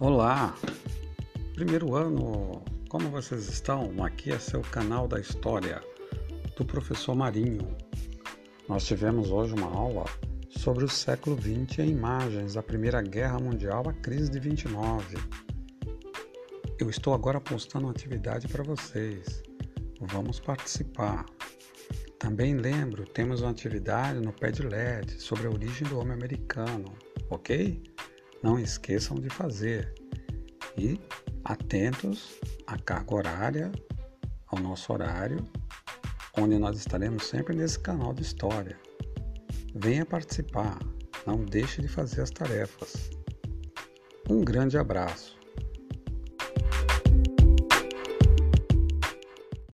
Olá! Primeiro ano, como vocês estão? Aqui é seu canal da história do professor Marinho. Nós tivemos hoje uma aula sobre o século XX em imagens da Primeira Guerra Mundial, a crise de 29. Eu estou agora postando uma atividade para vocês. Vamos participar. Também lembro, temos uma atividade no Padlet sobre a origem do homem americano, ok? Não esqueçam de fazer. E atentos à carga horária, ao nosso horário, onde nós estaremos sempre nesse canal de história. Venha participar, não deixe de fazer as tarefas. Um grande abraço.